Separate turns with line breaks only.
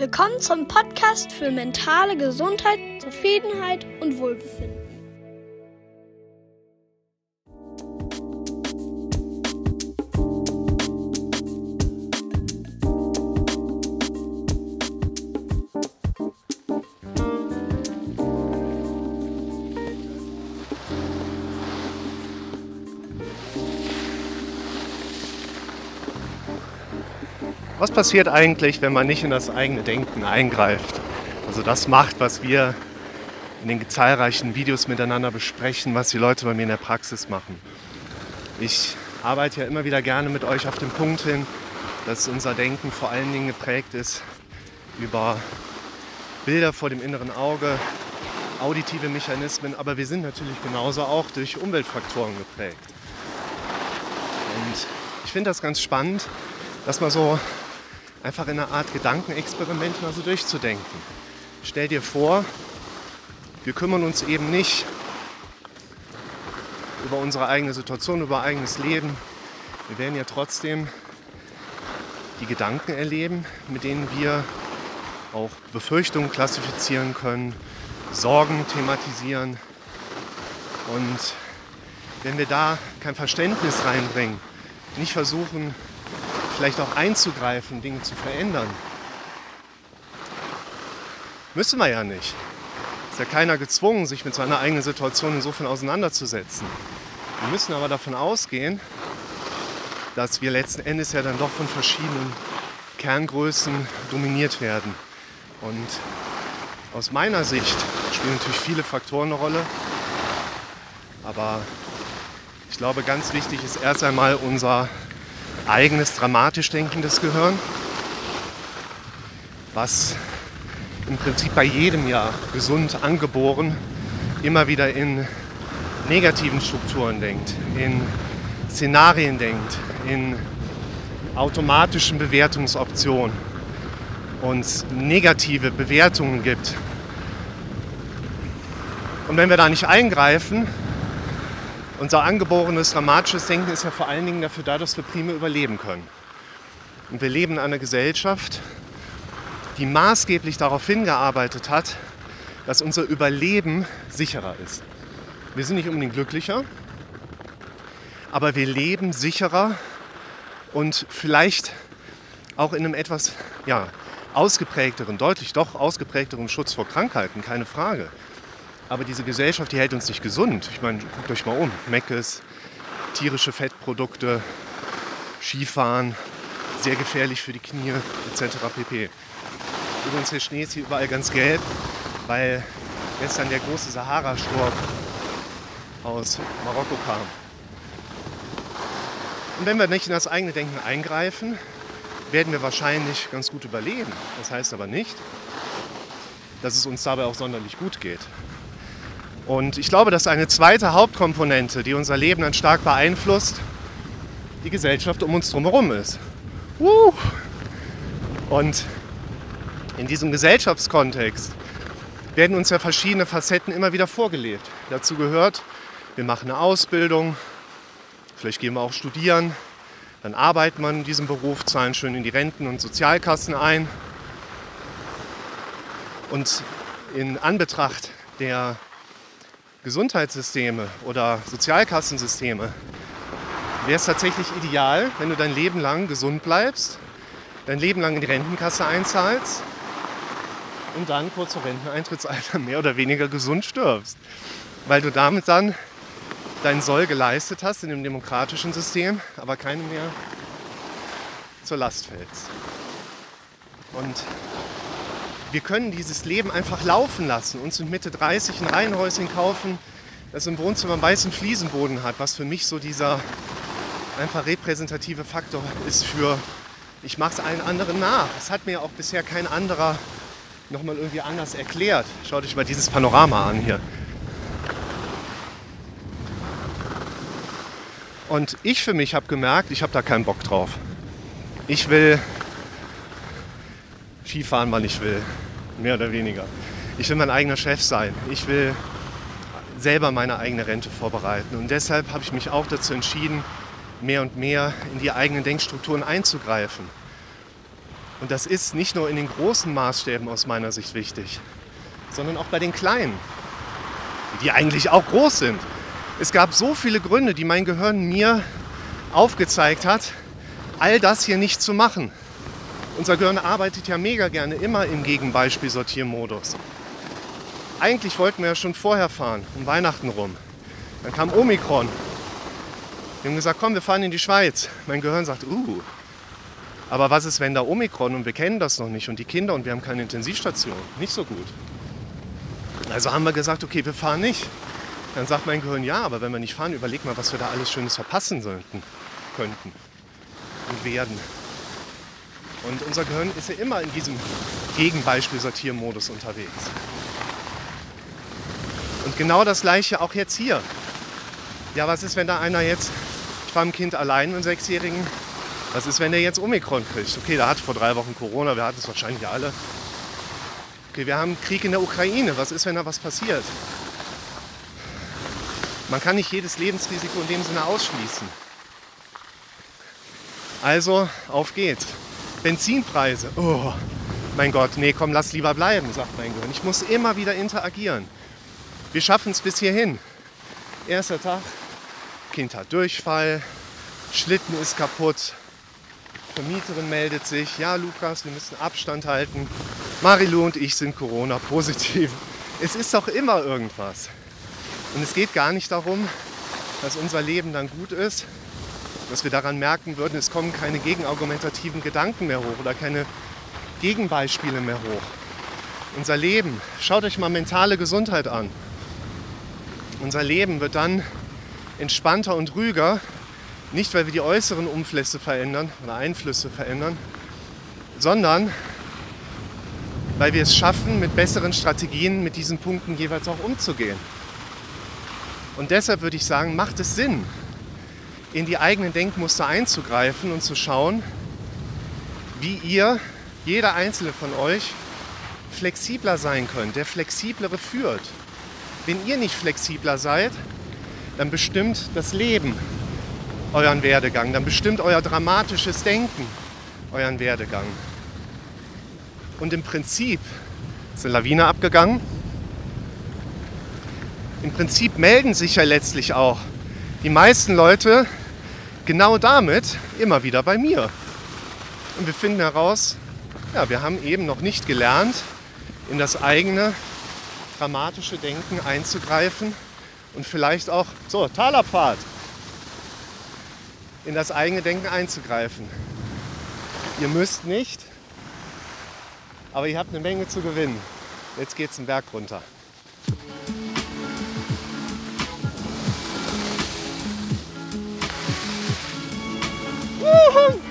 Willkommen zum Podcast für mentale Gesundheit, Zufriedenheit und Wohlbefinden.
Was passiert eigentlich, wenn man nicht in das eigene Denken eingreift? Also das macht, was wir in den zahlreichen Videos miteinander besprechen, was die Leute bei mir in der Praxis machen. Ich arbeite ja immer wieder gerne mit euch auf den Punkt hin, dass unser Denken vor allen Dingen geprägt ist über Bilder vor dem inneren Auge, auditive Mechanismen, aber wir sind natürlich genauso auch durch Umweltfaktoren geprägt. Und ich finde das ganz spannend, dass man so einfach in einer Art Gedankenexperiment mal so durchzudenken. Stell dir vor, wir kümmern uns eben nicht über unsere eigene Situation, über eigenes Leben. Wir werden ja trotzdem die Gedanken erleben, mit denen wir auch Befürchtungen klassifizieren können, Sorgen thematisieren. Und wenn wir da kein Verständnis reinbringen, nicht versuchen, vielleicht auch einzugreifen, Dinge zu verändern. Müssen wir ja nicht. Ist ja keiner gezwungen, sich mit seiner eigenen Situation insofern auseinanderzusetzen. Wir müssen aber davon ausgehen, dass wir letzten Endes ja dann doch von verschiedenen Kerngrößen dominiert werden. Und aus meiner Sicht spielen natürlich viele Faktoren eine Rolle. Aber ich glaube, ganz wichtig ist erst einmal unser eigenes dramatisch denkendes Gehirn, was im Prinzip bei jedem Jahr gesund angeboren immer wieder in negativen Strukturen denkt, in Szenarien denkt, in automatischen Bewertungsoptionen und negative Bewertungen gibt. Und wenn wir da nicht eingreifen, unser angeborenes dramatisches Denken ist ja vor allen Dingen dafür da, dass wir prima überleben können. Und wir leben in einer Gesellschaft, die maßgeblich darauf hingearbeitet hat, dass unser Überleben sicherer ist. Wir sind nicht unbedingt glücklicher, aber wir leben sicherer und vielleicht auch in einem etwas ja, ausgeprägteren, deutlich doch ausgeprägteren Schutz vor Krankheiten, keine Frage. Aber diese Gesellschaft, die hält uns nicht gesund. Ich meine, guckt euch mal um. Meckes, tierische Fettprodukte, Skifahren, sehr gefährlich für die Knie etc. pp. Übrigens, der Schnee ist hier überall ganz gelb, weil gestern der große Sahara-Sturm aus Marokko kam. Und wenn wir nicht in das eigene Denken eingreifen, werden wir wahrscheinlich ganz gut überleben. Das heißt aber nicht, dass es uns dabei auch sonderlich gut geht. Und ich glaube, dass eine zweite Hauptkomponente, die unser Leben dann stark beeinflusst, die Gesellschaft um uns herum ist. Uh. Und in diesem Gesellschaftskontext werden uns ja verschiedene Facetten immer wieder vorgelebt. Dazu gehört, wir machen eine Ausbildung, vielleicht gehen wir auch studieren, dann arbeitet man in diesem Beruf, zahlen schön in die Renten und Sozialkassen ein. Und in Anbetracht der Gesundheitssysteme oder Sozialkassensysteme wäre es tatsächlich ideal, wenn du dein Leben lang gesund bleibst, dein Leben lang in die Rentenkasse einzahlst und dann kurz vor Renteneintrittsalter mehr oder weniger gesund stirbst. Weil du damit dann dein Soll geleistet hast in dem demokratischen System, aber keinem mehr zur Last fällst. Und wir können dieses Leben einfach laufen lassen. Uns mit Mitte 30 ein Reihenhäuschen kaufen, das im Wohnzimmer einen weißen Fliesenboden hat, was für mich so dieser einfach repräsentative Faktor ist für, ich mache es allen anderen nach. Das hat mir auch bisher kein anderer nochmal irgendwie anders erklärt. Schaut euch mal dieses Panorama an hier. Und ich für mich habe gemerkt, ich habe da keinen Bock drauf. Ich will Skifahren, wann ich will. Mehr oder weniger. Ich will mein eigener Chef sein. Ich will selber meine eigene Rente vorbereiten. Und deshalb habe ich mich auch dazu entschieden, mehr und mehr in die eigenen Denkstrukturen einzugreifen. Und das ist nicht nur in den großen Maßstäben aus meiner Sicht wichtig, sondern auch bei den kleinen, die eigentlich auch groß sind. Es gab so viele Gründe, die mein Gehirn mir aufgezeigt hat, all das hier nicht zu machen. Unser Gehirn arbeitet ja mega gerne immer im Gegenbeispiel-Sortiermodus. Eigentlich wollten wir ja schon vorher fahren, um Weihnachten rum. Dann kam Omikron. Wir haben gesagt, komm, wir fahren in die Schweiz. Mein Gehirn sagt, uh, aber was ist, wenn da Omikron und wir kennen das noch nicht und die Kinder und wir haben keine Intensivstation? Nicht so gut. Also haben wir gesagt, okay, wir fahren nicht. Dann sagt mein Gehirn, ja, aber wenn wir nicht fahren, überleg mal, was wir da alles Schönes verpassen sollten, könnten und werden. Und unser Gehirn ist ja immer in diesem Gegenbeispiel-Sortiermodus unterwegs. Und genau das gleiche auch jetzt hier. Ja, was ist, wenn da einer jetzt, ich war ein Kind allein, einen Sechsjährigen, was ist, wenn der jetzt Omikron kriegt? Okay, der hat vor drei Wochen Corona, wir hatten es wahrscheinlich alle. Okay, wir haben Krieg in der Ukraine, was ist, wenn da was passiert? Man kann nicht jedes Lebensrisiko in dem Sinne ausschließen. Also, auf geht's. Benzinpreise. Oh, mein Gott, nee, komm, lass lieber bleiben, sagt mein Gehirn. Ich muss immer wieder interagieren. Wir schaffen es bis hierhin. Erster Tag, Kind hat Durchfall, Schlitten ist kaputt, Vermieterin meldet sich, ja Lukas, wir müssen Abstand halten. Marilu und ich sind Corona-positiv. Es ist doch immer irgendwas. Und es geht gar nicht darum, dass unser Leben dann gut ist, dass wir daran merken würden, es kommen keine gegenargumentativen Gedanken mehr hoch oder keine Gegenbeispiele mehr hoch. Unser Leben, schaut euch mal mentale Gesundheit an. Unser Leben wird dann entspannter und ruhiger, nicht weil wir die äußeren Umflüsse verändern oder Einflüsse verändern, sondern weil wir es schaffen, mit besseren Strategien mit diesen Punkten jeweils auch umzugehen. Und deshalb würde ich sagen, macht es Sinn, in die eigenen Denkmuster einzugreifen und zu schauen, wie ihr, jeder einzelne von euch, flexibler sein könnt, der flexiblere führt. Wenn ihr nicht flexibler seid, dann bestimmt das Leben euren Werdegang, dann bestimmt euer dramatisches Denken euren Werdegang. Und im Prinzip ist eine Lawine abgegangen. Im Prinzip melden sich ja letztlich auch die meisten Leute genau damit immer wieder bei mir. Und wir finden heraus, ja, wir haben eben noch nicht gelernt, in das eigene dramatische Denken einzugreifen und vielleicht auch, so, Talabfahrt, in das eigene Denken einzugreifen. Ihr müsst nicht, aber ihr habt eine Menge zu gewinnen. Jetzt geht's den Berg runter. Woohoo!